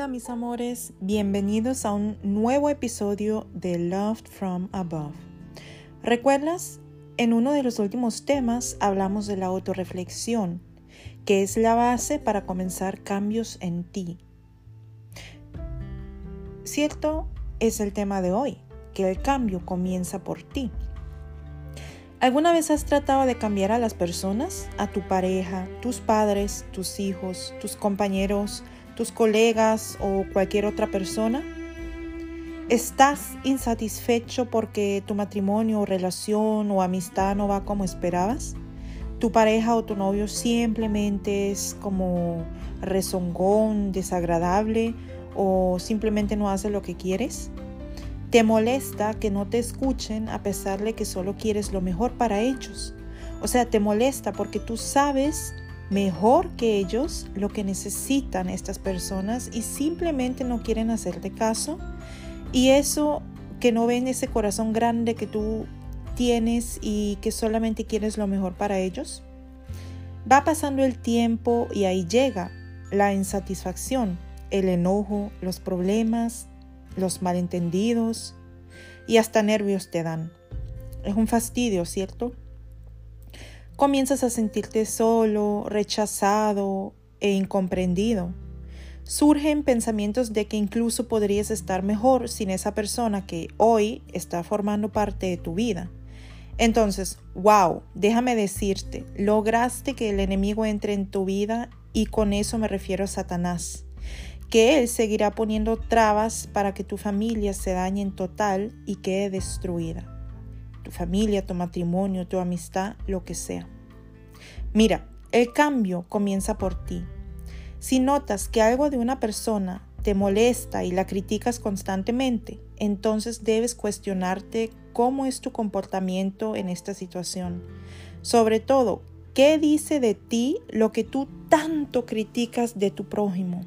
Hola mis amores, bienvenidos a un nuevo episodio de Loved from Above. ¿Recuerdas? En uno de los últimos temas hablamos de la autorreflexión, que es la base para comenzar cambios en ti. Cierto es el tema de hoy, que el cambio comienza por ti. ¿Alguna vez has tratado de cambiar a las personas, a tu pareja, tus padres, tus hijos, tus compañeros, tus colegas o cualquier otra persona? ¿Estás insatisfecho porque tu matrimonio o relación o amistad no va como esperabas? ¿Tu pareja o tu novio simplemente es como rezongón, desagradable o simplemente no hace lo que quieres? ¿Te molesta que no te escuchen a pesar de que solo quieres lo mejor para ellos? O sea, te molesta porque tú sabes mejor que ellos lo que necesitan estas personas y simplemente no quieren hacerte caso. Y eso que no ven ese corazón grande que tú tienes y que solamente quieres lo mejor para ellos. Va pasando el tiempo y ahí llega la insatisfacción, el enojo, los problemas, los malentendidos y hasta nervios te dan. Es un fastidio, ¿cierto? Comienzas a sentirte solo, rechazado e incomprendido. Surgen pensamientos de que incluso podrías estar mejor sin esa persona que hoy está formando parte de tu vida. Entonces, wow, déjame decirte, lograste que el enemigo entre en tu vida y con eso me refiero a Satanás que Él seguirá poniendo trabas para que tu familia se dañe en total y quede destruida. Tu familia, tu matrimonio, tu amistad, lo que sea. Mira, el cambio comienza por ti. Si notas que algo de una persona te molesta y la criticas constantemente, entonces debes cuestionarte cómo es tu comportamiento en esta situación. Sobre todo, ¿qué dice de ti lo que tú tanto criticas de tu prójimo?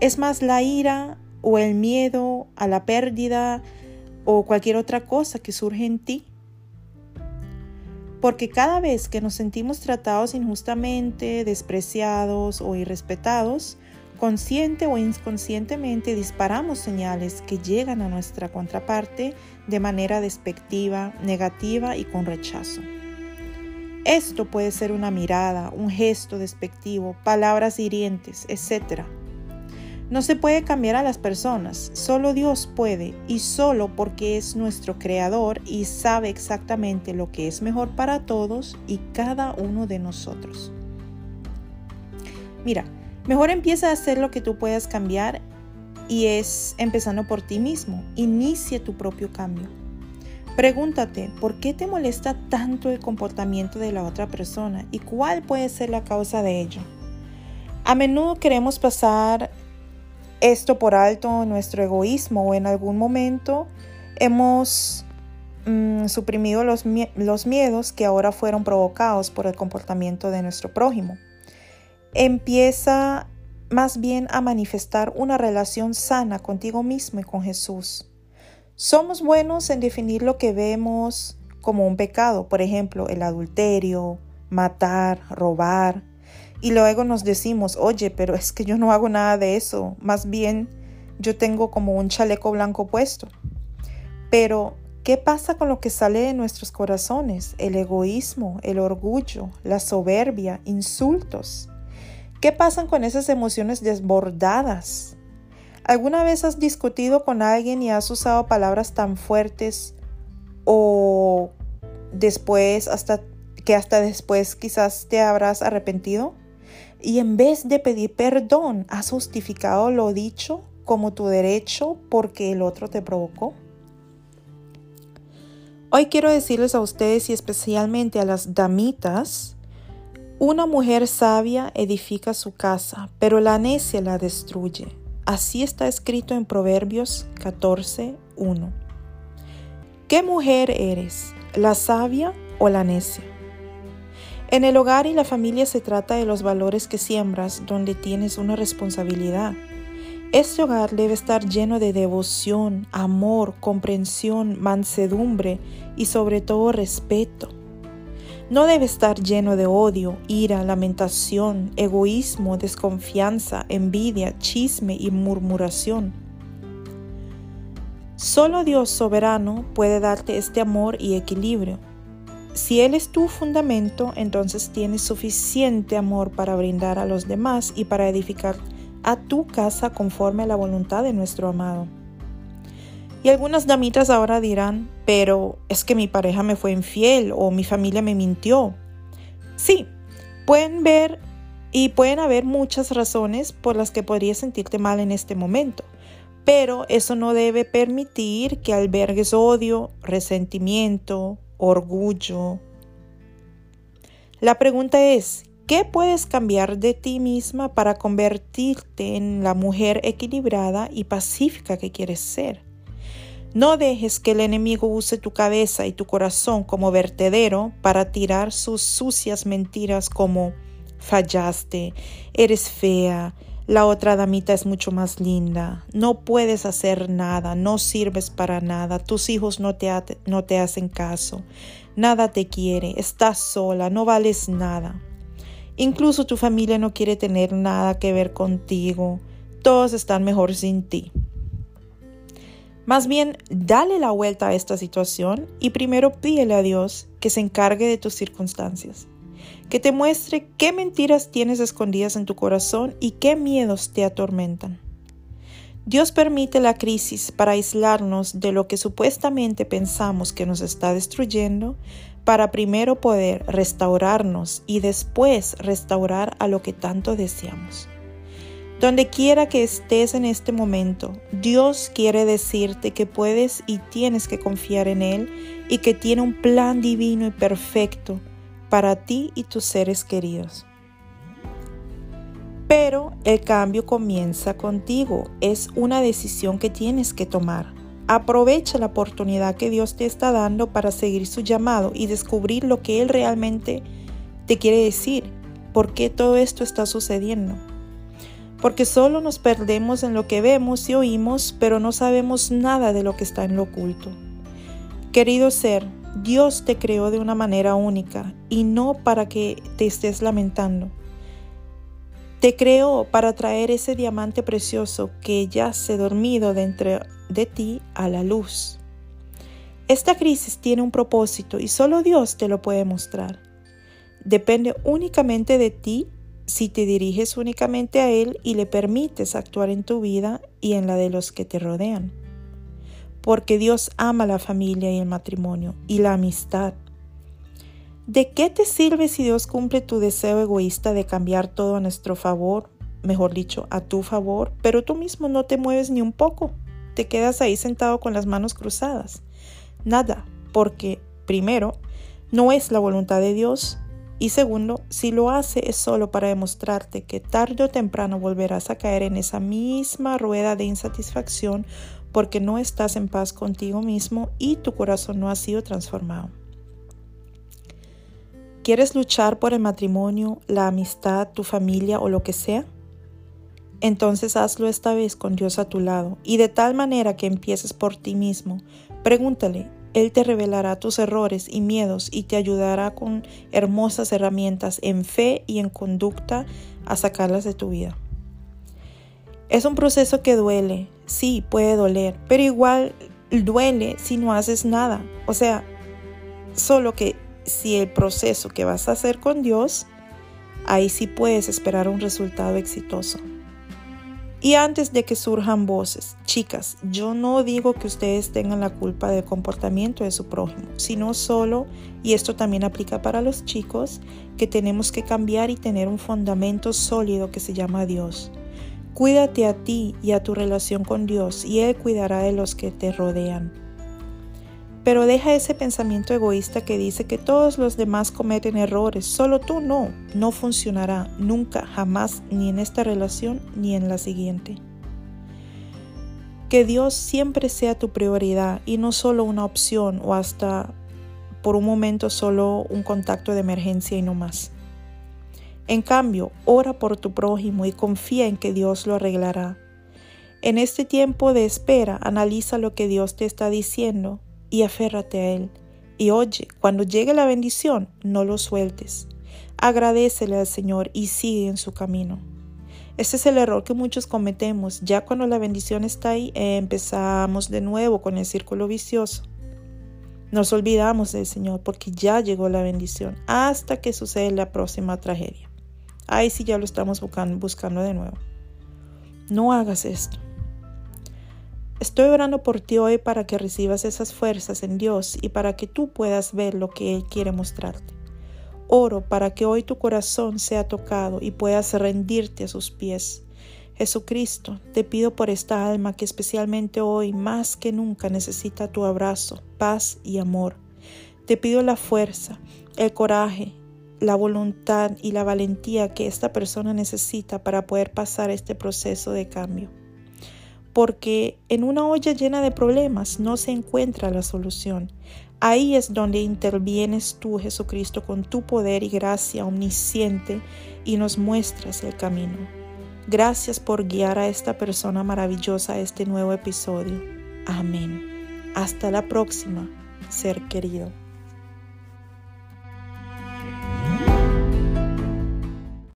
Es más la ira o el miedo a la pérdida o cualquier otra cosa que surge en ti. Porque cada vez que nos sentimos tratados injustamente, despreciados o irrespetados, consciente o inconscientemente disparamos señales que llegan a nuestra contraparte de manera despectiva, negativa y con rechazo. Esto puede ser una mirada, un gesto despectivo, palabras hirientes, etc. No se puede cambiar a las personas, solo Dios puede y solo porque es nuestro creador y sabe exactamente lo que es mejor para todos y cada uno de nosotros. Mira, mejor empieza a hacer lo que tú puedas cambiar y es empezando por ti mismo. Inicia tu propio cambio. Pregúntate, ¿por qué te molesta tanto el comportamiento de la otra persona y cuál puede ser la causa de ello? A menudo queremos pasar esto por alto nuestro egoísmo o en algún momento hemos mm, suprimido los, los miedos que ahora fueron provocados por el comportamiento de nuestro prójimo. Empieza más bien a manifestar una relación sana contigo mismo y con Jesús. Somos buenos en definir lo que vemos como un pecado, por ejemplo, el adulterio, matar, robar, y luego nos decimos, oye, pero es que yo no hago nada de eso, más bien yo tengo como un chaleco blanco puesto. Pero, ¿qué pasa con lo que sale de nuestros corazones? El egoísmo, el orgullo, la soberbia, insultos. ¿Qué pasan con esas emociones desbordadas? ¿Alguna vez has discutido con alguien y has usado palabras tan fuertes o después hasta que hasta después quizás te habrás arrepentido? Y en vez de pedir perdón, has justificado lo dicho como tu derecho porque el otro te provocó. Hoy quiero decirles a ustedes y especialmente a las damitas, una mujer sabia edifica su casa, pero la necia la destruye. Así está escrito en Proverbios 14.1. ¿Qué mujer eres, la sabia o la necia? En el hogar y la familia se trata de los valores que siembras donde tienes una responsabilidad. Este hogar debe estar lleno de devoción, amor, comprensión, mansedumbre y sobre todo respeto. No debe estar lleno de odio, ira, lamentación, egoísmo, desconfianza, envidia, chisme y murmuración. Solo Dios soberano puede darte este amor y equilibrio. Si Él es tu fundamento, entonces tienes suficiente amor para brindar a los demás y para edificar a tu casa conforme a la voluntad de nuestro amado. Y algunas damitas ahora dirán, pero es que mi pareja me fue infiel o mi familia me mintió. Sí, pueden ver y pueden haber muchas razones por las que podrías sentirte mal en este momento, pero eso no debe permitir que albergues odio, resentimiento, orgullo. La pregunta es, ¿qué puedes cambiar de ti misma para convertirte en la mujer equilibrada y pacífica que quieres ser? No dejes que el enemigo use tu cabeza y tu corazón como vertedero para tirar sus sucias mentiras como fallaste, eres fea, la otra damita es mucho más linda, no puedes hacer nada, no sirves para nada, tus hijos no te, no te hacen caso, nada te quiere, estás sola, no vales nada. Incluso tu familia no quiere tener nada que ver contigo, todos están mejor sin ti. Más bien, dale la vuelta a esta situación y primero pídele a Dios que se encargue de tus circunstancias, que te muestre qué mentiras tienes escondidas en tu corazón y qué miedos te atormentan. Dios permite la crisis para aislarnos de lo que supuestamente pensamos que nos está destruyendo, para primero poder restaurarnos y después restaurar a lo que tanto deseamos. Donde quiera que estés en este momento, Dios quiere decirte que puedes y tienes que confiar en Él y que tiene un plan divino y perfecto para ti y tus seres queridos. Pero el cambio comienza contigo, es una decisión que tienes que tomar. Aprovecha la oportunidad que Dios te está dando para seguir su llamado y descubrir lo que Él realmente te quiere decir, por qué todo esto está sucediendo porque solo nos perdemos en lo que vemos y oímos, pero no sabemos nada de lo que está en lo oculto. Querido ser, Dios te creó de una manera única y no para que te estés lamentando. Te creó para traer ese diamante precioso que yace dormido dentro de ti a la luz. Esta crisis tiene un propósito y solo Dios te lo puede mostrar. Depende únicamente de ti si te diriges únicamente a Él y le permites actuar en tu vida y en la de los que te rodean. Porque Dios ama la familia y el matrimonio y la amistad. ¿De qué te sirve si Dios cumple tu deseo egoísta de cambiar todo a nuestro favor, mejor dicho, a tu favor, pero tú mismo no te mueves ni un poco? Te quedas ahí sentado con las manos cruzadas. Nada, porque primero, no es la voluntad de Dios y segundo, si lo hace es solo para demostrarte que tarde o temprano volverás a caer en esa misma rueda de insatisfacción porque no estás en paz contigo mismo y tu corazón no ha sido transformado. ¿Quieres luchar por el matrimonio, la amistad, tu familia o lo que sea? Entonces hazlo esta vez con Dios a tu lado y de tal manera que empieces por ti mismo. Pregúntale, él te revelará tus errores y miedos y te ayudará con hermosas herramientas en fe y en conducta a sacarlas de tu vida. Es un proceso que duele, sí, puede doler, pero igual duele si no haces nada. O sea, solo que si el proceso que vas a hacer con Dios, ahí sí puedes esperar un resultado exitoso. Y antes de que surjan voces, chicas, yo no digo que ustedes tengan la culpa del comportamiento de su prójimo, sino solo, y esto también aplica para los chicos, que tenemos que cambiar y tener un fundamento sólido que se llama Dios. Cuídate a ti y a tu relación con Dios y Él cuidará de los que te rodean. Pero deja ese pensamiento egoísta que dice que todos los demás cometen errores, solo tú no, no funcionará nunca, jamás, ni en esta relación ni en la siguiente. Que Dios siempre sea tu prioridad y no solo una opción o hasta por un momento solo un contacto de emergencia y no más. En cambio, ora por tu prójimo y confía en que Dios lo arreglará. En este tiempo de espera, analiza lo que Dios te está diciendo y aférrate a Él. Y oye, cuando llegue la bendición, no lo sueltes. Agradecele al Señor y sigue en su camino. Ese es el error que muchos cometemos. Ya cuando la bendición está ahí, empezamos de nuevo con el círculo vicioso. Nos olvidamos del Señor porque ya llegó la bendición hasta que sucede la próxima tragedia. Ahí sí ya lo estamos buscando, de nuevo. No hagas esto. Estoy orando por ti hoy para que recibas esas fuerzas en Dios y para que tú puedas ver lo que Él quiere mostrarte. Oro para que hoy tu corazón sea tocado y puedas rendirte a sus pies. Jesucristo, te pido por esta alma que especialmente hoy más que nunca necesita tu abrazo, paz y amor. Te pido la fuerza, el coraje, la voluntad y la valentía que esta persona necesita para poder pasar este proceso de cambio. Porque en una olla llena de problemas no se encuentra la solución. Ahí es donde intervienes tú, Jesucristo, con tu poder y gracia omnisciente y nos muestras el camino. Gracias por guiar a esta persona maravillosa a este nuevo episodio. Amén. Hasta la próxima, ser querido.